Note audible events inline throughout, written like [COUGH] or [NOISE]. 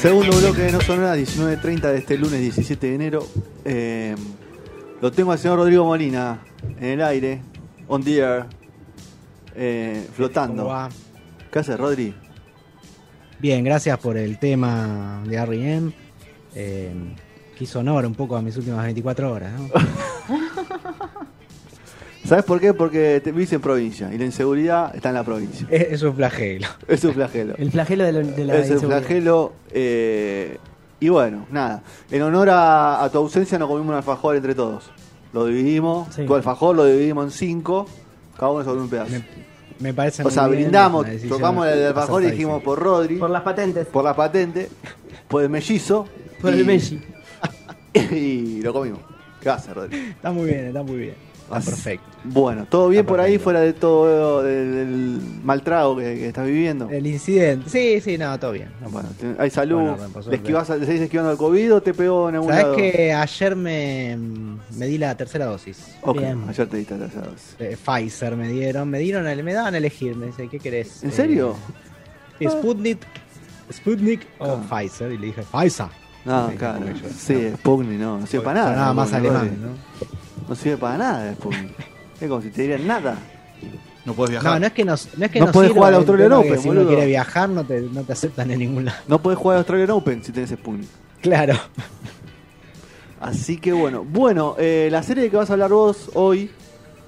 Segundo bloque de No Sonora, 19.30 de este lunes 17 de enero. Eh, lo tengo al señor Rodrigo Molina en el aire, on the air, eh, flotando. ¿Qué haces, Rodri? Bien, gracias por el tema de R.E.M. Eh, que hizo honor un poco a mis últimas 24 horas. ¿no? [LAUGHS] ¿Sabes por qué? Porque te vivís en provincia y la inseguridad está en la provincia. es, es un flagelo. Es un flagelo. El flagelo de, lo- de la Es el flagelo. eh, y bueno, nada. En honor a, a tu ausencia nos comimos un alfajor entre todos. Lo dividimos. Sí. Tu alfajor lo dividimos en cinco. Cada uno sobre un pedazo. Me, me parece o muy sea, bien, brindamos, tocamos el alfajor y dijimos por Rodri, Por las patentes. por la patente, por el mellizo. Por y- el Messi. [LAUGHS] Y lo comimos. ¿Qué hace, Rodri? Está muy bien, está muy bien. Está perfecto. Bueno, todo bien por ahí, fuera de todo del, del mal trago que, que estás viviendo. El incidente. Sí, sí, no, todo bien. No, Bueno, hay salud. Bueno, ¿Le, suerte. esquivas, ¿Le seguís esquivando el COVID o te pegó en algún Sabes lado? que ayer me, me di la tercera dosis. Ok, Bien. ayer te diste la tercera dosis. Eh, Pfizer me dieron, me dieron, el- me daban a elegir, me dice, ¿qué querés? ¿En serio? Eh, Sputnik, Sputnik o Ah. Pfizer, y le dije, Pfizer. No, Sí, claro. yo. Sí, Sputnik no, no sirve para nada. Nada más alemán. ¿no? No sirve para nada Sputnik. [LAUGHS] Es como si te dieran nada. No puedes viajar. No, no es que no, no, es que No sirva, jugar al el Australian Open, Si boludo. uno quiere viajar, no te, no te aceptan en ningún lado. No podés jugar a Australian Open si tenés Sputnik. Claro. Así que bueno. Bueno, eh, la serie de que vas a hablar vos hoy,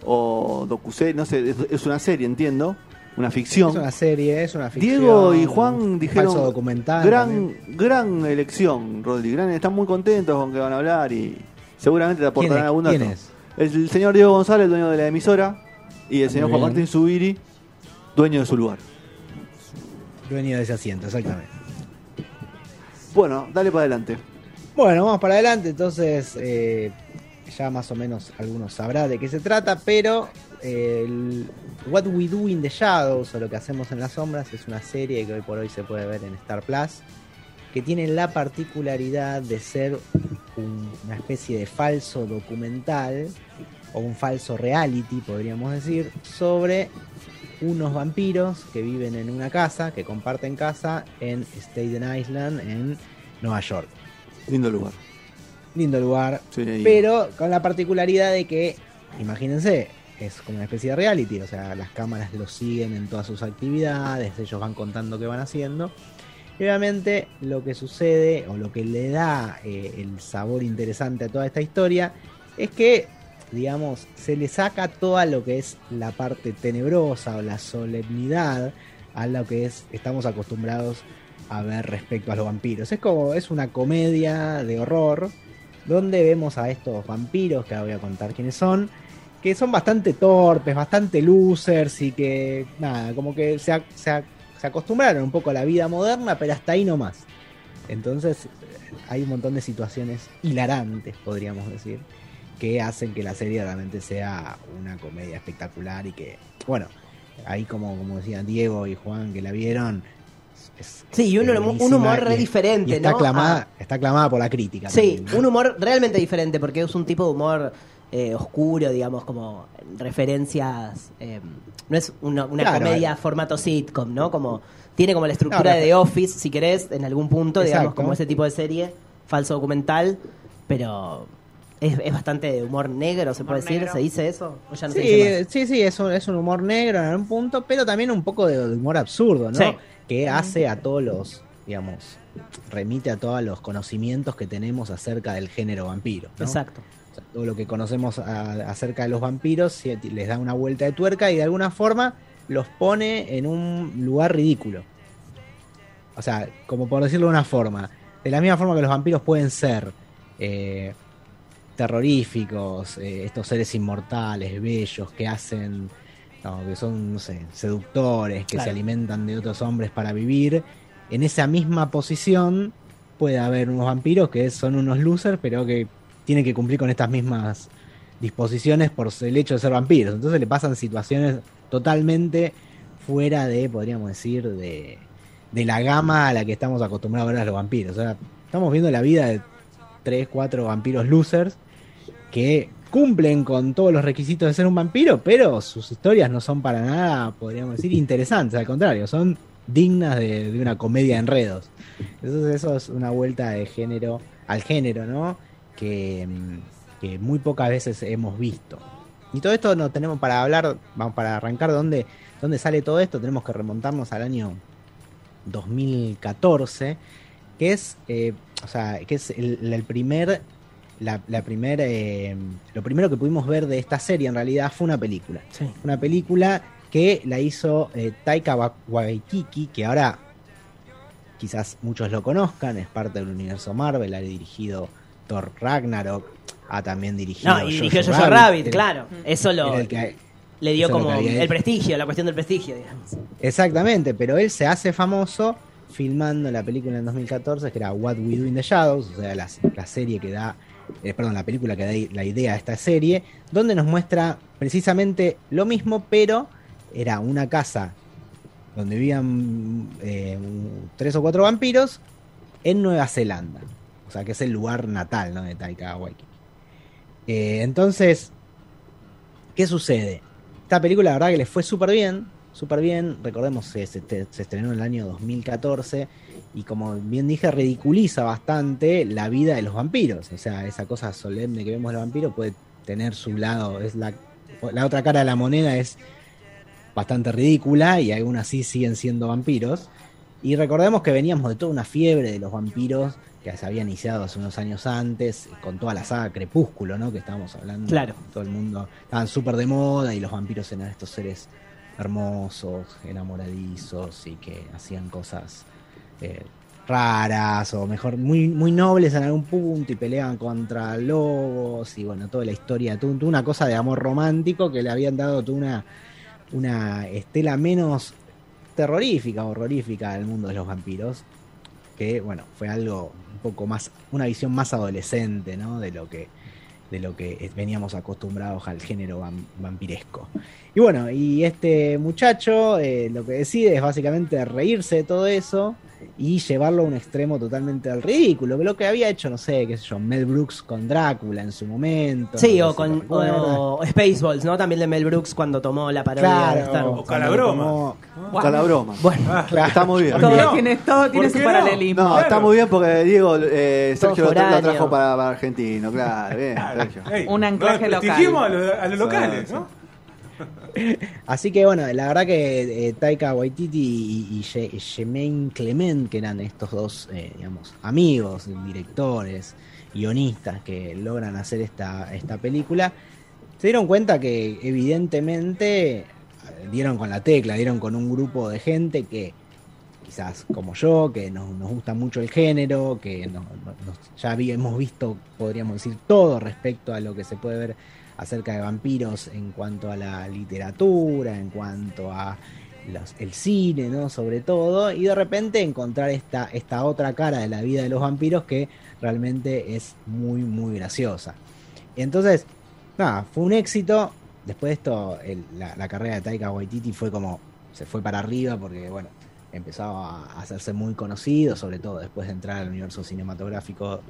o docuserie, no sé, es, es una serie, entiendo. Una ficción. Es una serie, es una ficción. Diego y Juan un dijeron Falso documental. gran, también. gran elección, Rodri. Gran, están muy contentos con que van a hablar y seguramente te ¿Quién aportarán es? algún ¿Quién es? El señor Diego González, dueño de la emisora, y el Ah, señor Juan. Martín Zubiri, dueño de su lugar. Dueño de ese asiento, exactamente. Bueno, dale para adelante. Bueno, vamos para adelante. Entonces, eh, ya más o menos algunos sabrá de qué se trata, pero eh, el What We Do in the Shadows, o lo que hacemos en las sombras, es una serie que hoy por hoy se puede ver en Star Plus, que tiene la particularidad de ser un- una especie de falso documental, o un falso reality, podríamos decir, sobre unos vampiros que viven en una casa, que comparten casa en Staten Island, en Nueva York. Lindo lugar. Lindo lugar, Sí, pero con la particularidad de que, imagínense, es como una especie de reality, o sea, las cámaras los siguen en todas sus actividades, ellos van contando qué van haciendo. Y obviamente lo que sucede o lo que le da eh, el sabor interesante a toda esta historia es que, digamos, se le saca toda lo que es la parte tenebrosa o la solemnidad a lo que es estamos acostumbrados a ver respecto a los vampiros. Es como es una comedia de horror donde vemos a estos vampiros que ahora voy a contar quiénes son, que son bastante torpes, bastante losers y que nada, como que se, se se acostumbraron un poco a la vida moderna, pero hasta ahí nomás. Entonces eh, hay un montón de situaciones hilarantes, podríamos decir, que hacen que la serie realmente sea una comedia espectacular y que, bueno, ahí como, como decían Diego y Juan que la vieron. es- Sí, y un, es humor re diferente, y está ¿no? aclamada, Ah, está aclamada por la crítica. sí, también, ¿no? un humor realmente diferente, porque es un tipo de humor eh, oscuro, digamos, como referencias. eh, no es una, una Claro, comedia eh. formato sitcom, ¿no? Como tiene como la estructura de The Office, si querés, en algún punto, digamos, como ese tipo de serie, falso documental, pero es, es bastante de humor negro, se puede decir, ¿se dice eso? ¿O ya no se dice Sí, sí, es un, es un humor negro en algún punto, pero también un poco de, de humor absurdo, ¿no? Sí. Que hace a todos los, digamos, remite a todos los conocimientos que tenemos acerca del género vampiro. ¿no? Exacto. Todo lo que conocemos a- acerca de los vampiros les da una vuelta de tuerca y de alguna forma los pone en un lugar ridículo. O sea, como por decirlo de una forma, de la misma forma que los vampiros pueden ser eh, terroríficos, eh, estos seres inmortales, bellos, que hacen no, que son, no sé, seductores, que se alimentan de otros hombres para vivir, en esa misma posición puede haber unos vampiros que son unos losers, pero que tienen que cumplir con estas mismas disposiciones por el hecho de ser vampiros. Entonces le pasan situaciones totalmente fuera de, podríamos decir, de, de la gama a la que estamos acostumbrados a ver a los vampiros. O sea, estamos viendo la vida de tres, cuatro vampiros losers que cumplen con todos los requisitos de ser un vampiro, pero sus historias no son para nada, podríamos decir, interesantes, al contrario, son dignas de, de una comedia de enredos. Entonces eso es una vuelta de género al género, ¿no? Que, mm, que muy pocas veces hemos visto. Y todo esto no tenemos para hablar, vamos para arrancar dónde, dónde sale todo esto, tenemos que remontarnos al año 2014, que es, eh, o sea, que es el, el primer, la, la primer, eh, lo primero que pudimos ver de esta serie en realidad fue una película. Sí. Una película que la hizo eh, Taika Wa- Waititi, que ahora quizás muchos lo conozcan, es parte del universo Marvel, ha dirigido Thor Ragnarok, ha también dirigido No, y dirigió Jojo Rabbit, claro. Eso lo, que- le dio como el prestigio, la cuestión del prestigio, digamos. Exactamente, pero él se hace famoso filmando la película en 2014 que era What We Do in the Shadows, o sea, la, la serie que da, eh, perdón, la película que da la idea a esta serie, donde nos muestra precisamente lo mismo, pero era una casa donde vivían eh, tres o cuatro vampiros en Nueva Zelanda, o sea, que es el lugar natal ¿no? de Taika Waititi. Eh, entonces, ¿qué sucede? Esta película, la verdad, que le fue súper bien. Súper bien. Recordemos que se, se estrenó en el año 2014. Y como bien dije, ridiculiza bastante la vida de los vampiros. O sea, esa cosa solemne que vemos de los vampiros puede tener su lado. Es la, la otra cara de la moneda es bastante ridícula. Y aún así siguen siendo vampiros. Y recordemos que veníamos de toda una fiebre de los vampiros que se había iniciado hace unos años antes, con toda la saga Crepúsculo, ¿no? Que estábamos hablando. Claro. Todo el mundo estaban súper de moda y los vampiros eran estos seres hermosos, enamoradizos y que hacían cosas eh, raras o mejor, muy, muy nobles en algún punto y peleaban contra lobos y bueno, toda la historia, una cosa de amor romántico que le habían dado una, una estela menos terrorífica, horrorífica al mundo de los vampiros, que bueno, fue algo poco más, una visión más adolescente, ¿no? De lo que de lo que veníamos acostumbrados al género vam- vampiresco. Y bueno, y este muchacho eh, lo que decide es básicamente reírse de todo eso y llevarlo a un extremo totalmente al ridículo, que lo que había hecho, no sé, qué sé yo, Mel Brooks con Drácula en su momento. Sí, no o con recuerdan. o Spaceballs, ¿no? También de Mel Brooks cuando tomó la parodia Claro, de Star Wars. O Calabroma. como- Con la broma. Bueno, Está muy bien. Todo- No. tiene, todo tiene ¿Por su no? paralelismo. No, Claro. está muy bien porque Diego, eh, Sergio lo, lo trajo para, para argentino, claro, bien, Sergio. Un anclaje no, local. a los, a los locales, Sí, ¿no? [LAUGHS] Así que bueno, la verdad que eh, Taika Waititi y, y Clement, que eran estos dos, eh, digamos, amigos, directores, guionistas que logran hacer esta, esta película, se dieron cuenta que evidentemente dieron con la tecla, dieron con un grupo de gente que quizás como yo, que nos, nos gusta mucho el género, que ya hemos visto, podríamos decir, todo respecto a lo que se puede ver acerca de vampiros en cuanto a la literatura, en cuanto a los- el cine, ¿no? Sobre todo, y de repente encontrar esta, esta otra cara de la vida de los vampiros que realmente es muy, muy graciosa. Entonces, nada, fue un éxito. Después de esto, la, la carrera de Taika Waititi fue como, se fue para arriba porque, bueno, empezó a hacerse muy conocido, sobre todo después de entrar al universo cinematográfico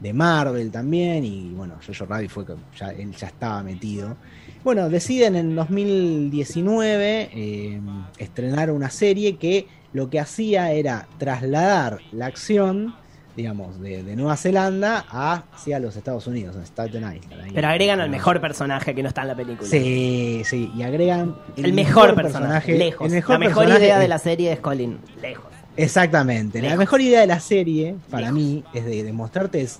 de Marvel también, y bueno, Jojo Rabbit fue que ya, él ya estaba metido. Bueno, deciden en 2019 eh, estrenar una serie que lo que hacía era trasladar la acción, digamos, de, de Nueva Zelanda hacia los Estados Unidos, en Staten Island. ahí. pero agregan al mejor personaje que no está en la película. Sí, sí, y agregan El, mejor, personaje, lejos. el mejor la mejor idea de la serie es Colin, lejos. Exactamente. La mejor idea de la serie, para mí, es de demostrarte es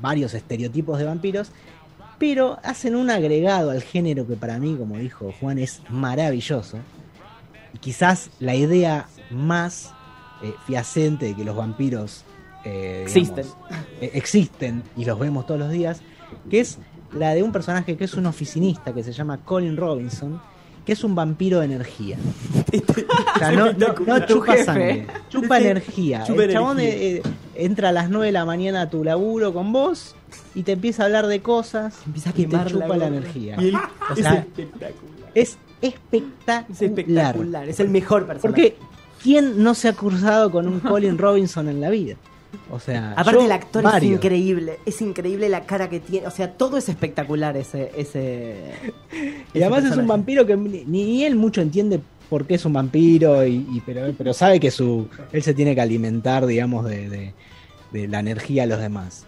varios estereotipos de vampiros, pero hacen un agregado al género que para mí, como dijo Juan, es maravilloso. Y quizás la idea más eh, fiacente de que los vampiros eh, digamos, Existen. eh, existen y los vemos todos los días, que es la de un personaje que es un oficinista que se llama Colin Robinson, que es un vampiro de energía. [LAUGHS] O sea, [LAUGHS] no, no, no Tu chupa jefe. sangre, chupa Sí, energía. chupa el chabón energía. eh, eh, entra a las 9 de la mañana a tu laburo con vos y te empieza a hablar de cosas Empieza a y te quemar la chupa la, energía. Y él O [LAUGHS] es sea, espectacular. es espectacular. Es espectacular. Es el mejor personaje. Porque ¿quién no se ha cruzado con un Colin Robinson en la vida? O sea, Aparte yo, el actor es increíble, es increíble la cara que tiene, o sea, todo es espectacular ese ese Y además es un vampiro que ni, ni él mucho entiende por qué es un vampiro, y, y- pero, pero sabe que su él se tiene que alimentar, digamos, de, de- de la energía de los demás.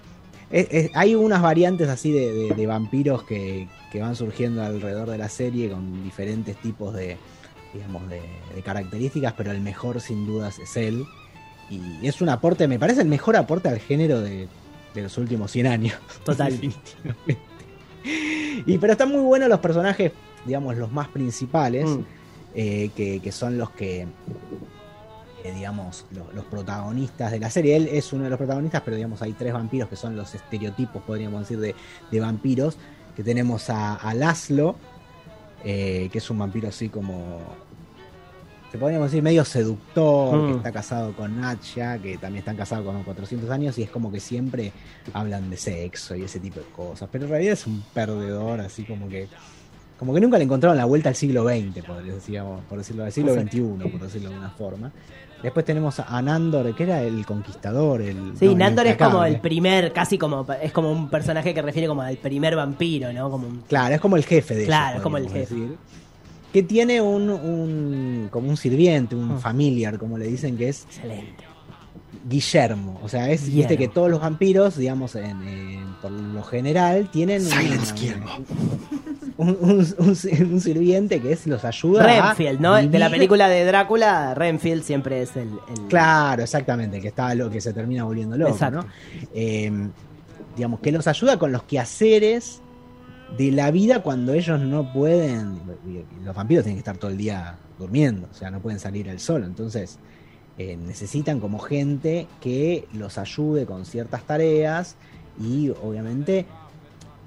Es- es- hay unas variantes así de, de- de vampiros que, que van surgiendo alrededor de la serie con diferentes tipos de, digamos, de, de características, pero el mejor sin dudas es él. Y es un aporte, me parece el mejor aporte al género de, de los últimos 100 años. Total. [LAUGHS] Definitivamente. Y pero están muy buenos los personajes, digamos, los más principales, Mm. eh, que, que son los que, eh, digamos, los, los protagonistas de la serie. Él es uno de los protagonistas, pero digamos, hay tres vampiros que son los estereotipos, podríamos decir, de, de vampiros. Que tenemos a, a Laszlo, eh, que es un vampiro así como, se podríamos decir, medio seductor, Mm. que está casado con Natcha, que también están casados con 400 años, y es como que siempre hablan de sexo y ese tipo de cosas. Pero en realidad es un perdedor, así como que. Como que nunca le encontraron la vuelta al siglo XX, por, decíamos, por decirlo, al siglo XXI, por decirlo de una forma. Después tenemos a Nandor, que era el conquistador. El, Sí, no, el Nandor es como el primer, casi como es como un personaje que refiere como al primer vampiro, ¿no? Como un Claro, es como el jefe de Claro, ellos, es como el podríamos jefe. decir. Que tiene un, un- como un sirviente, un Ah. familiar, como le dicen, que es excelente. Guillermo. O sea, es viste Guillermo. que todos los vampiros, digamos, en, en- por lo general, tienen una- [LAUGHS] un, un- un- un sirviente que es los ayuda. Renfield, ¿no? De la película de Drácula, Renfield siempre es el, el- Claro, exactamente, que está lo que se termina volviendo loco, Exacto. ¿no? Eh, digamos, que los ayuda con los quehaceres de la vida cuando ellos no pueden. Los vampiros tienen que estar todo el día durmiendo, o sea, no pueden salir al sol. Entonces, eh, necesitan como gente que los ayude con ciertas tareas y obviamente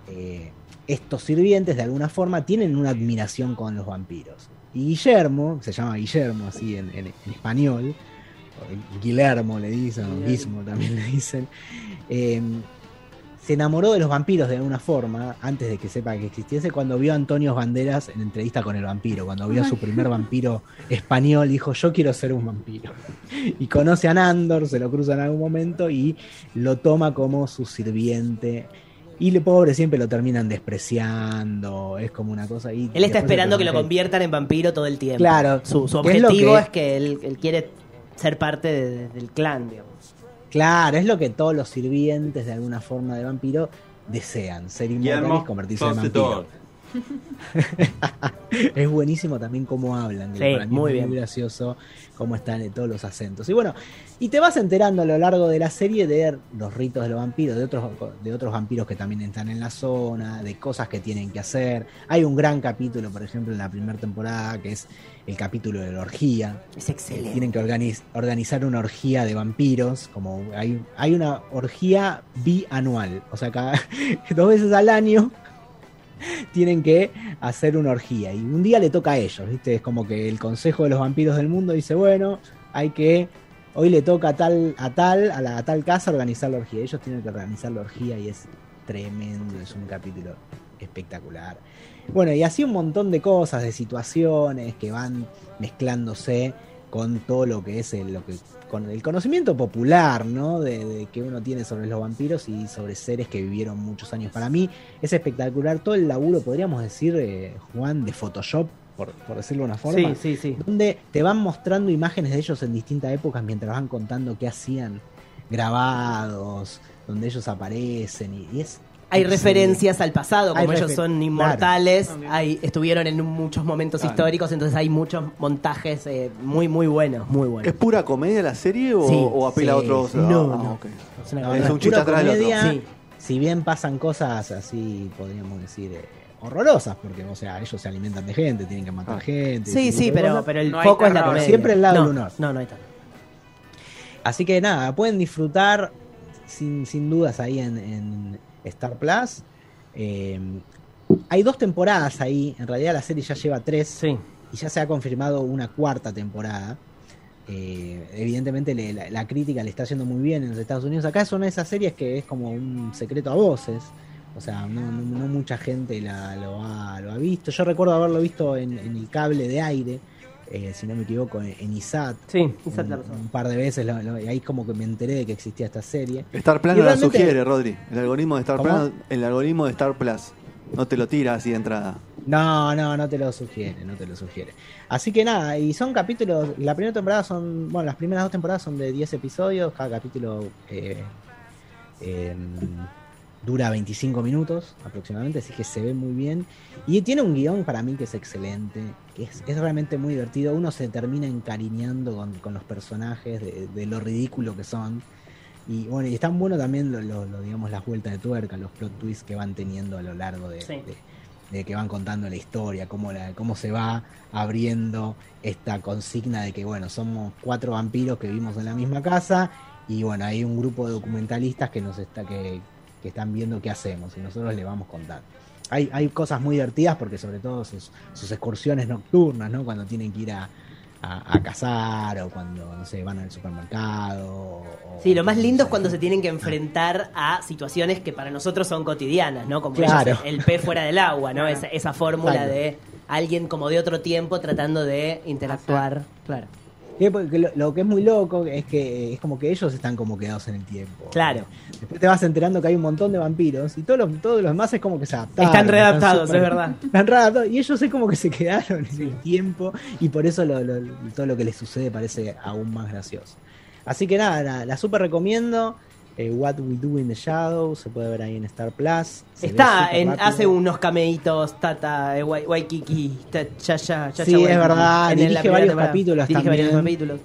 eh, estos sirvientes de alguna forma tienen una admiración con los vampiros. Y Guillermo, se llama Guillermo así en, en- en español, Guillermo le dicen, o Guismo también le dicen, eh, se enamoró de los vampiros de alguna forma, antes de que sepa que existiese, cuando vio a Antonio Banderas en entrevista con el vampiro, cuando vio a su primer vampiro español, dijo, yo quiero ser un vampiro. [LAUGHS] Y conoce a Nandor, se lo cruza en algún momento y lo toma como su sirviente. Y el pobre siempre lo terminan despreciando, es como una cosa ahí. Él está esperando que lo conviertan en vampiro todo el tiempo. Claro, Su, es objetivo que- es que él, él quiere ser parte de- del clan, digamos. Claro, es lo que todos los sirvientes de alguna forma de vampiro desean, ser inmortales y convertirse en vampiro. [LAUGHS] es buenísimo también cómo hablan, Sí, para mí muy es bien. muy gracioso cómo están en todos los acentos. Y bueno, y te vas enterando a lo largo de la serie de los ritos de los vampiros, de otros, de otros vampiros que también están en la zona, de cosas que tienen que hacer. Hay un gran capítulo, por ejemplo, en la primera temporada, que es el capítulo de la orgía. Es excelente. Tienen que organiz- organizar una orgía de vampiros, como hay, hay una orgía bianual, o sea, cada [LAUGHS] dos veces al año [LAUGHS] tienen que hacer una orgía. Y un día le toca a ellos, ¿viste? Es como que el Consejo de los Vampiros del Mundo dice, bueno, hay que, hoy le toca a tal, a tal, a, la, a tal casa organizar la orgía. Ellos tienen que organizar la orgía y es tremendo, es un capítulo espectacular. Bueno, y así un montón de cosas, de situaciones que van mezclándose con todo lo que es el, lo que, con el conocimiento popular, ¿no? De, de que uno tiene sobre los vampiros y sobre seres que vivieron muchos años. Para mí es espectacular todo el laburo, podríamos decir, eh, Juan, de Photoshop, por, por decirlo de una forma. Sí, sí, sí. Donde te van mostrando imágenes de ellos en distintas épocas mientras van contando qué hacían grabados, donde ellos aparecen y, y es Hay referencias al pasado, Hay como ellos son claro. inmortales, hay, estuvieron en muchos momentos Claro. históricos, entonces hay muchos montajes eh, muy, muy buenos, muy ¿Es buenos. pura comedia la serie o, Sí, o apela a otros? ah, No, ah, no. ok. Es una No, cosa- es un chiste atrás del otro. comedia, Sí. Si bien pasan cosas así, podríamos decir, eh, horrorosas, porque, o sea, ellos se alimentan de gente, tienen que matar Ah. gente. Sí, sí, pero, pero el No foco es la comedia. Siempre el lado no, del. No, no hay terror. Así que nada, pueden disfrutar sin, sin dudas ahí en, en Star Plus. Eh, hay dos temporadas ahí, en realidad la serie ya lleva tres Sí. y ya se ha confirmado una cuarta temporada. Eh, evidentemente le- la, la crítica le está yendo muy bien en los Estados Unidos. Acá son esas series que es como un secreto a voces. O sea, no, no- no mucha gente la- lo, ha, lo ha visto. Yo recuerdo haberlo visto en, en el cable de aire, eh, si no me equivoco, en, en ISAT. Sí, quizás un, la razón. un par de veces, lo- lo- y ahí como que me enteré de que existía esta serie. Star Plus no la sugiere, Rodri. El algoritmo de Star ¿Cómo? Plus, el algoritmo de Star Plus no te lo tira así de entrada. No, no, no te lo sugiere, no te lo sugiere. Así que nada, y son capítulos, la primera temporada son, bueno, las primeras dos temporadas son de 10 episodios, cada capítulo eh, eh, dura 25 minutos aproximadamente, así que se ve muy bien. Y tiene un guion para mí que es excelente, que es, es realmente muy divertido, uno se termina encariñando con, con los personajes, de, de lo ridículo que son. Y bueno, y están bueno también lo, lo- lo, digamos las vueltas de tuerca, los plot twists que van teniendo a lo largo de, Sí. de- de que van contando la historia, cómo, la, cómo se va abriendo esta consigna de que, bueno, somos cuatro vampiros que vivimos en la misma casa y, bueno, hay un grupo de documentalistas que nos está que, que están viendo qué hacemos y nosotros le vamos contando. Hay, hay cosas muy divertidas porque sobre todo sus, sus excursiones nocturnas, ¿no? Cuando tienen que ir a, a, a cazar o cuando, no sé, van al supermercado. o- Sí, lo más lindo es cuando se tienen que enfrentar a situaciones que para nosotros son cotidianas, ¿no? Como Claro. ellos, el pez fuera del agua, ¿no? Esa, esa fórmula de alguien como de otro tiempo tratando de interactuar. Claro. Lo, lo que es muy loco es que es como que ellos están como quedados en el tiempo. Claro. Después te vas enterando que hay un montón de vampiros y todos los, todos los demás es como que se adaptaron. Están readaptados, es verdad. [LAUGHS] Están readaptados y ellos es como que se quedaron en el tiempo y por eso lo- lo- todo lo que les sucede parece aún más gracioso. Así que nada, la, la super recomiendo. Eh, What We Do in the Shadows se puede ver ahí en Star Plus. Está, en, hace unos cameitos, Tata, eh, Wai- Waikiki, ya, ya, Sí, es verdad, En dirige varios temporada. capítulos Dirige varios capítulos.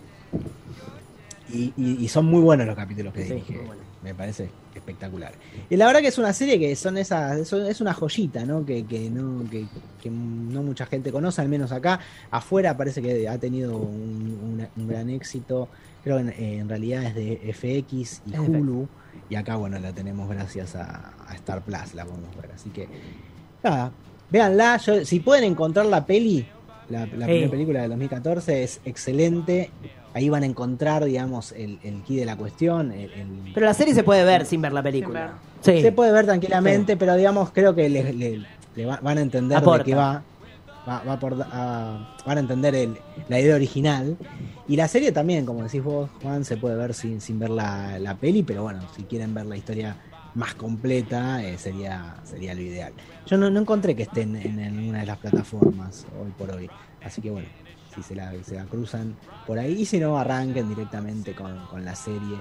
Y, y- y son muy buenos los capítulos que Sí, dirige. Me parece espectacular. Y la verdad que es una serie que son esas, son- es una joyita, ¿no? Que, que no, que, que no mucha gente conoce, al menos acá. Afuera parece que ha tenido un gran éxito. Creo que en, en realidad es de FX y Es de Hulu. Y acá, bueno, la tenemos gracias a, a Star Plus, la podemos ver. Así que, nada, véanla. Yo- si pueden encontrar la peli, la, primera película del 2014 es excelente. Ahí van a encontrar, digamos, el, el key de la cuestión. el- el- Pero la serie se puede ver sin ver la película. Sí. se puede ver tranquilamente, pero digamos, creo que le, le- le va- van a entender Aporta. de qué va. Van a entender el- la idea original. Y la serie también, como decís vos, Juan, se puede ver sin, sin ver la, la peli, pero bueno, si quieren ver la historia más completa, eh, sería, sería lo ideal. Yo no, no encontré que estén en, en una de las plataformas hoy por hoy. Así que bueno, si se la, se la cruzan por ahí, y si no, arranquen directamente con, con la serie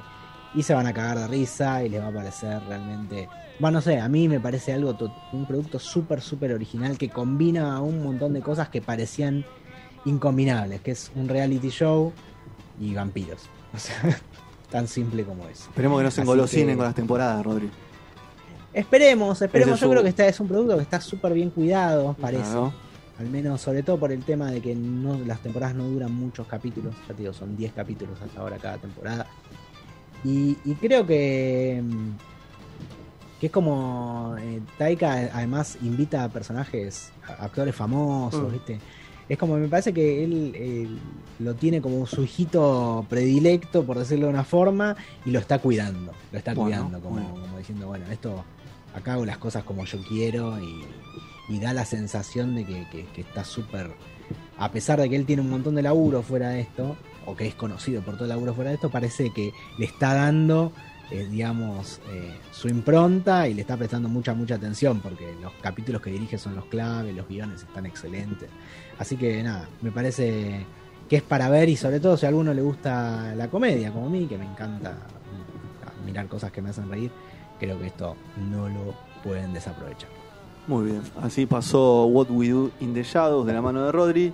y se van a cagar de risa y les va a parecer realmente. Bueno, no sé, a mí me parece algo, un producto súper, súper original que combina un montón de cosas que parecían incombinables, que es un reality show y vampiros. [LAUGHS] O sea, tan simple como eso. Esperemos que no se engolosinen que- con las temporadas, Rodri. Esperemos, esperemos. Yo es creo que está, es un producto que está súper bien cuidado, parece. Claro. Al menos, sobre todo por el tema de que no, las temporadas no duran muchos capítulos. Ya te digo, son 10 capítulos hasta ahora cada temporada. Y, y creo que. mm, Que es como. eh, Taika además invita a personajes, a actores famosos, Mm. ¿viste? Es como, me parece que él, él lo tiene como su hijito predilecto, por decirlo de una forma, y lo está cuidando. Lo está Bueno, cuidando, como, bueno. como diciendo, bueno, esto. Acá hago las cosas como yo quiero y, y da la sensación de que, que- que está súper. A pesar de que él tiene un montón de laburo fuera de esto, o que es conocido por todo el laburo fuera de esto, parece que le está dando, eh, digamos, eh, su impronta y le está prestando mucha, mucha atención, porque los capítulos que dirige son los claves, los guiones están excelentes. Así que nada, me parece que es para ver y sobre todo si a alguno le gusta la comedia, como a mí, que me encanta mirar cosas que me hacen reír, creo que esto no lo pueden desaprovechar. Muy bien. Así pasó What We Do in the Shadows de la mano de Rodri.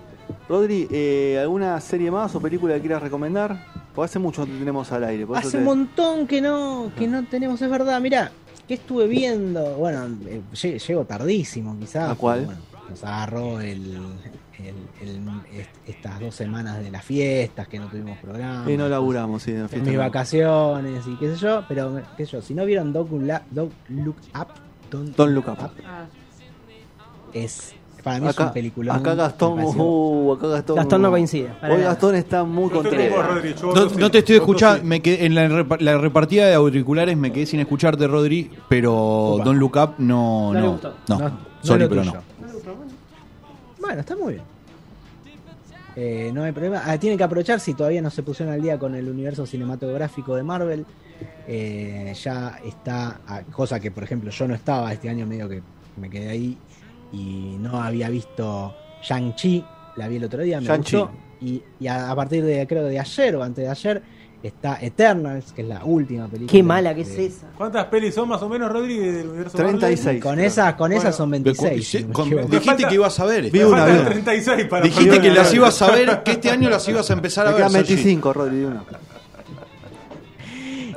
Rodri, eh, ¿alguna serie más o película que quieras recomendar? Porque hace mucho no te tenemos al aire. Hace te- un montón que no, que no tenemos, es verdad. Mira, ¿qué estuve viendo? Bueno, eh, lle- llego tardísimo quizás. ¿A cuál? Bueno, nos agarró el, el- el- est- estas dos semanas de las fiestas que no tuvimos programa. Eh, no laburamos, sí, en la mis no. vacaciones y qué sé yo, pero qué sé yo, si no vieron Dog Look Up, Don't, Don't Look Up. Ah, es para mí es un película. acá Gastón, uh, acá Gastón, Gastón no coincide, Hoy. Gastón está muy contento. No, no te estoy escuchando, sí. me quedé- en la, repa- la repartida de auriculares me quedé sin escucharte, Rodri, pero Opa. Don't Look Up no. No le No, gustó. no, sorry, pero no. Bueno, está muy bien. Eh, no hay problema. Ah, tienen que aprovechar si todavía no se pusieron al día con el universo cinematográfico de Marvel. Eh, ya está, cosa que por ejemplo yo no estaba este año, medio que me quedé ahí y no había visto Shang-Chi, la vi el otro día, me gustó. Y, y a, a partir de creo de ayer o antes de ayer está Eternals, que es la última película. Qué mala que es esa. ¿Cuántas pelis son más o menos, Rodri, del universo 36. Con esas, con Bueno, esas son 26. si no me Con- equivoco. dijiste falta- que ibas a ver. Vi una, faltan vi una. 36 para Dijiste que las ibas a ver, que este año las ibas a empezar a ver. quedan Sergi. 25, Rodri, una.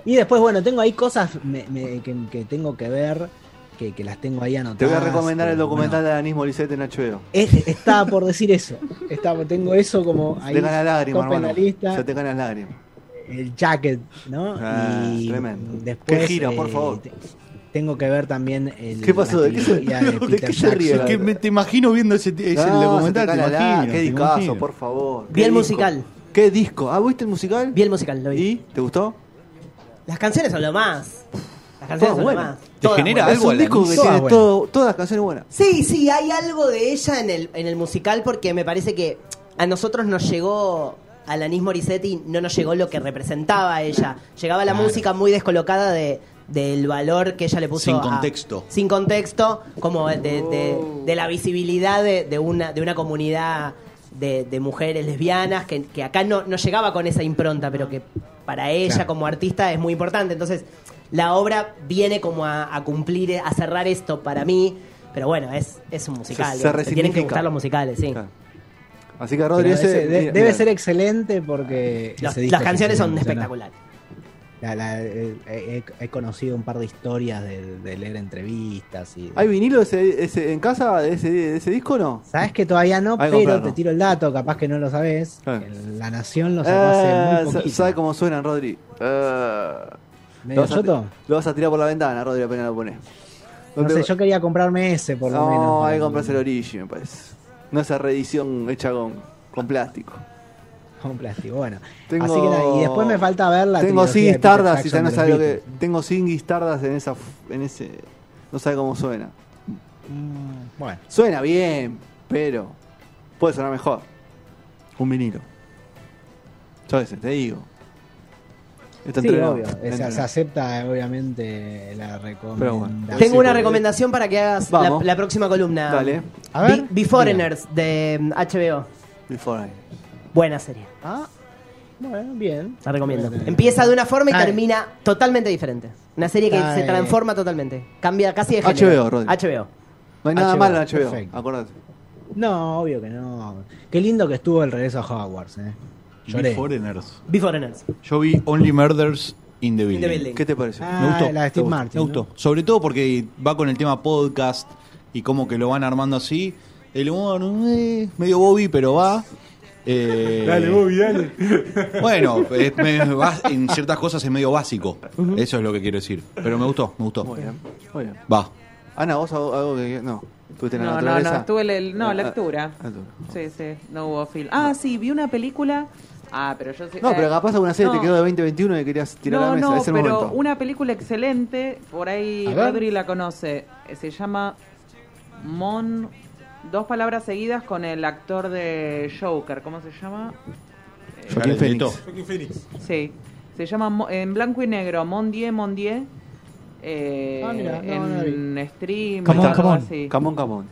Y después, bueno, tengo ahí cosas me- me- que, que tengo que ver, que, que las tengo ahí anotadas. Te voy a recomendar el documental bueno, de Alanis Morissette en HBO. es- estaba por decir eso. Estaba, tengo eso como ahí. te ganas lágrimas, en hermano. la lista. Se te ganan lágrimas. El jacket, ¿no? Ah, y tremendo. después. Qué gira, por eh, favor. te- tengo que ver también el. ¿Qué pasó? ¿De qué se- de [LAUGHS] de qué se ríe? Que me- te imagino viendo ese, ese No, documental. se te te la- imagino, Qué te discazo, por favor. Vi el disco. musical. ¿Qué disco? ¿Ah, viste el musical? Vi el musical, lo vi. ¿Y? ¿Te gustó? Las canciones son lo más. Las canciones Todas son lo buenas. más. ¿Te Todas genera buenas. Es algo un disco que Alanis? tiene Todas buenas. todo, todas las canciones buenas. Sí, sí, hay algo de ella en el, en el musical porque me parece que a nosotros nos llegó, a Alanis Morissetti no nos llegó lo que representaba ella. Llegaba la Claro. música muy descolocada de del valor que ella le puso Sin a- contexto. sin contexto como de, de- de la visibilidad de, de una de una comunidad de, de mujeres lesbianas que, que acá no, no llegaba con esa impronta pero que para ella Claro. como artista es muy importante entonces la obra viene como a, a cumplir a cerrar esto para mí pero bueno es, es un musical Se- se digamos, te tienen que gustar los musicales sí Claro. Así que Rodri, ese, ese de- mira, debe mira. ser excelente porque. Las- ese disco las es canciones son espectaculares La- la- eh, he, he conocido un par de historias de, de leer entrevistas y. ¿Hay vinilo ese, ese, en casa de ese, de ese disco o no? Sabes que todavía no, Hay pero comprarlo. te tiro el dato, capaz que no lo sabes. Que La Nación lo sacó hace Eh, muy poquito. ¿Sabe cómo suenan, Rodri? Eh, ¿Medio lo, vas a, choto? lo vas a tirar por la ventana, Rodri, apenas lo pones. No sé, yo quería comprarme ese por lo no, menos. hay que comprarse el Origi, me parece. No esa reedición hecha con, con plástico. Con plástico, bueno. Tengo- Así que nada, y después me falta ver la Tengo Peter Stardust, si no sabe lo que. Tengo Ziggy Stardust en esa en ese. No sabe cómo suena. Mm, Bueno, Suena bien, pero puede sonar mejor. Un vinilo. Yo ese, te digo. Está sí, entrenado, obvio. está o sea, entrenado. se acepta obviamente la recomendación. tengo una recomendación para que hagas la, Vamos. la próxima columna Dale. A ver, Be- Beforeigners de mm, HBO Before I. buena serie Ah, bueno, bien. La recomiendo. Empieza de una forma y termina totalmente diferente. Una serie que se transforma totalmente. Cambia casi de género. HBO, Rodri. HBO. No hay nada HBO, malo en HBO, perfecto. acordate. No, obvio que no. Qué lindo que estuvo el regreso a Hogwarts, eh. Lloré. Beforeigners. Beforeigners. Yo vi Only Murders in the Building. the Building. ¿Qué te pareció? Ah, Me gustó. la de Steve Martin, Me gustó. ¿no? Sobre todo porque va con el tema podcast y como que lo van armando así. El humor, eh, medio Bobby, pero va. Eh, Dale, Bobby, dale. [LAUGHS] Bueno, es me- va- en ciertas cosas es medio básico. Eso es lo que quiero decir. Pero me gustó, me gustó. Muy bien, muy bien. Va. Ana, vos algo, algo que. No, estuviste en la No, no, no, estuve le- no, Ah, lectura. ah, lectura. Sí, sí, no hubo film. Ah, sí, vi una película. Ah, pero yo sé. No, pero eh, capaz alguna serie no. te quedó de 2021 y querías tirar a la mesa. no, es el pero momento. una película excelente, por ahí. Rodri la conoce, eh, se llama Mon, dos palabras seguidas con el actor de Joker, ¿cómo se llama? Eh, Joaquín Jared Phoenix. Phoenix. Sí, se llama Mo- en blanco y negro, Mondier, Mondier, eh, Ah, mira, no, no la en stream, Come on, algo come on. así. Camón, camón.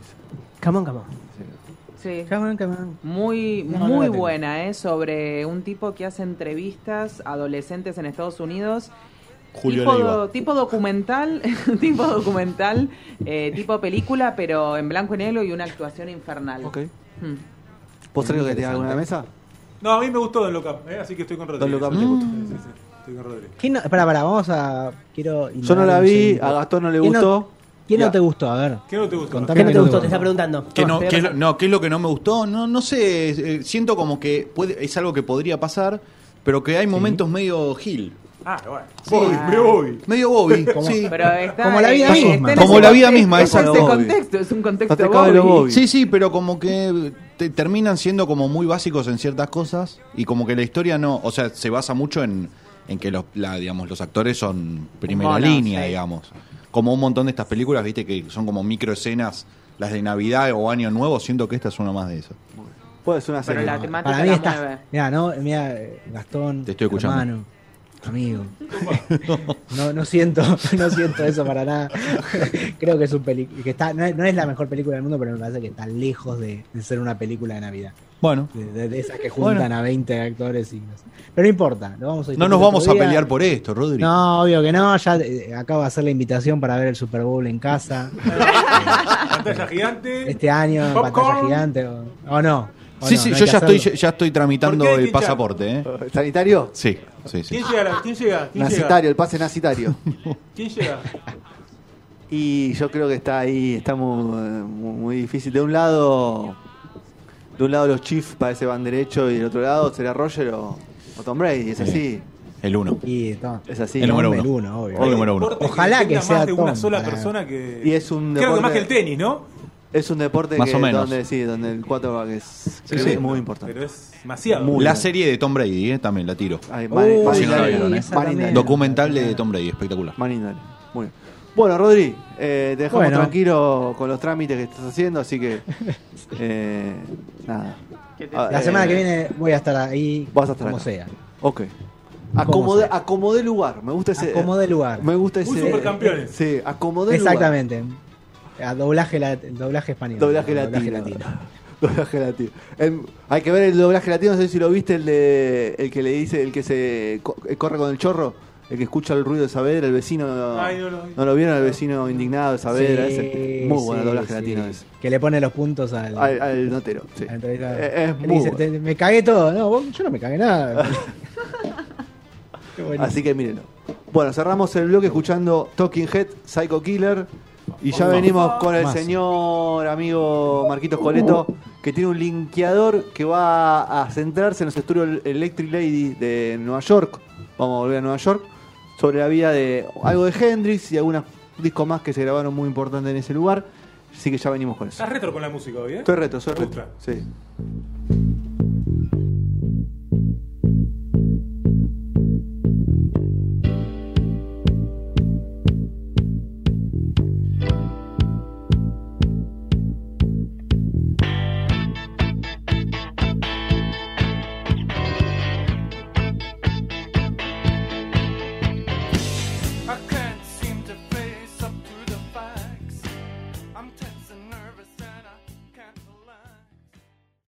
Sí. Come on, come on. Muy, No, no muy tengo. buena, ¿eh? Sobre un tipo que hace entrevistas a adolescentes en Estados Unidos. Julio tipo, Leiva. do- tipo documental, [LAUGHS] tipo documental, eh, tipo película, pero en blanco y negro y una actuación infernal. Ok. Hmm. ¿Vos que te en la mesa? No, a mí me gustó Don Look Up, ¿eh? así que estoy con Rodri. Don Look Up te gusta. Sí, sí, sí, estoy con Rodri. ¿Quién no, espera, pará, vamos a. Quiero. Yo no la vi, a Gastón no le ¿Quién gustó. ¿Quién Ya. no te gustó? A ver. ¿Qué no te gustó? Contame ¿Qué no te gustó? te Te está preguntando. ¿Qué no, qué es lo- pensando. no, ¿Qué es lo que no me gustó? No, no sé. eh, siento como que puede, es algo que podría pasar, pero que hay momentos medio gil. Ah, bueno. Voy, me voy. Medio Bobby, sí. Pero está, Como la vida misma. está en Como ese la vida misma, es exacto. ese Bobby. contexto, es un contexto Está cerca de lo Bobby. Bobby. Sí, sí, pero como que te- terminan siendo como muy básicos en ciertas cosas y como que la historia no, o sea, se basa mucho en, en que los, la, digamos, los actores son primera Monos, línea, sí. digamos. Como un montón de estas películas, viste, que son como microescenas, las de Navidad o Año Nuevo, siento que esta es una más de esas. Puede ser una Pero serie. la temática Para mí la está. mueve. Mira, no, mira, eh, Gastón. Te estoy escuchando. Hermano, amigo. No, no siento, no siento eso para nada. [LAUGHS] Creo que es un peli que está, no es, no es la mejor película del mundo, pero me parece que está lejos de, de ser una película de Navidad. Bueno, De, esas que juntan a 20 actores y no sé. Pero no importa, lo vamos a no nos vamos a pelear por esto, Rodri. No, obvio que no, ya eh, acabo de hacer la invitación para ver el Super Bowl en casa. [LAUGHS] Pantalla gigante. Este año, en Popcorn. pantalla gigante, o, o no. o Sí, no, sí, no yo ya estoy, ya estoy tramitando ¿Por qué hay el pasaporte, ¿eh? ¿Sanitario? Sí, sí, sí. ¿Quién llega? ¿Quién llega? ¿Quién Nacitario, llega? el pase nacitario. [LAUGHS] ¿Quién llega? Y yo creo que está ahí, está muy, muy difícil. De un lado, de un lado los Chiefs parece van derecho y del otro lado será Roger o, o Tom Brady. Es así, El uno. Y, no, es así. El número el uno. obvio. El número uno. Deporte Ojalá que dependa sea más de una Tom, sola para- persona que. Y es un Creo que más que el deporte, tenis, ¿no? es un deporte Más que o menos. donde sí, donde el quarterback es, Sí, es sí. muy importante. Pero es demasiado. Muy La bien. serie de Tom Brady, ¿eh? También la tiro. Ay, Uy, sí, no la vieron, ¿eh? Documental de Tom Brady, espectacular. Manning Dale. Muy bien. Bueno, Rodri, eh, te dejamos Bueno. tranquilo con los trámites que estás haciendo, así que [LAUGHS] eh, nada. ¿Qué te- Ah, La eh, semana que viene voy a estar ahí Vas a estar como acá. sea. Ok. Acomodé, sea. acomodé lugar. Me gusta ese. Acomodé lugar. Me gusta ese. Muy supercampeones. Sí, acomodé lugar. Exactamente. A doblaje, doblaje español. Doblaje latino. Doblaje latino. [LAUGHS] El- hay que ver el doblaje latino, no sé si lo viste, el de el que le dice, el que se co- eh, corre con el chorro, el que escucha el ruido de Saavedra, el vecino. Ay, no lo vi. ¿No lo vieron? El vecino indignado de Saavedra. Sí, ese. Muy bueno sí, doblaje sí. latino ese. Que le pone los puntos al, Al, al notero, sí. al. Eh, es muy dice, bueno. "Te- me cagué todo. No, vos- yo no me cagué nada. [LAUGHS] Qué buenísimo. Así que mírenlo. Bueno, cerramos el bloque escuchando Talking Head, Psycho Killer. Y ya venimos con el señor amigo Marquitos Coleto, que tiene un linkeador que va a centrarse en los estudios Electric Lady de Nueva York. Vamos a volver a Nueva York. Sobre la vida de algo de Hendrix y algunos discos más que se grabaron muy importantes en ese lugar. Así que ya venimos con eso. Estás retro con la música hoy, ¿eh? Estoy reto, soy gusta. Sí.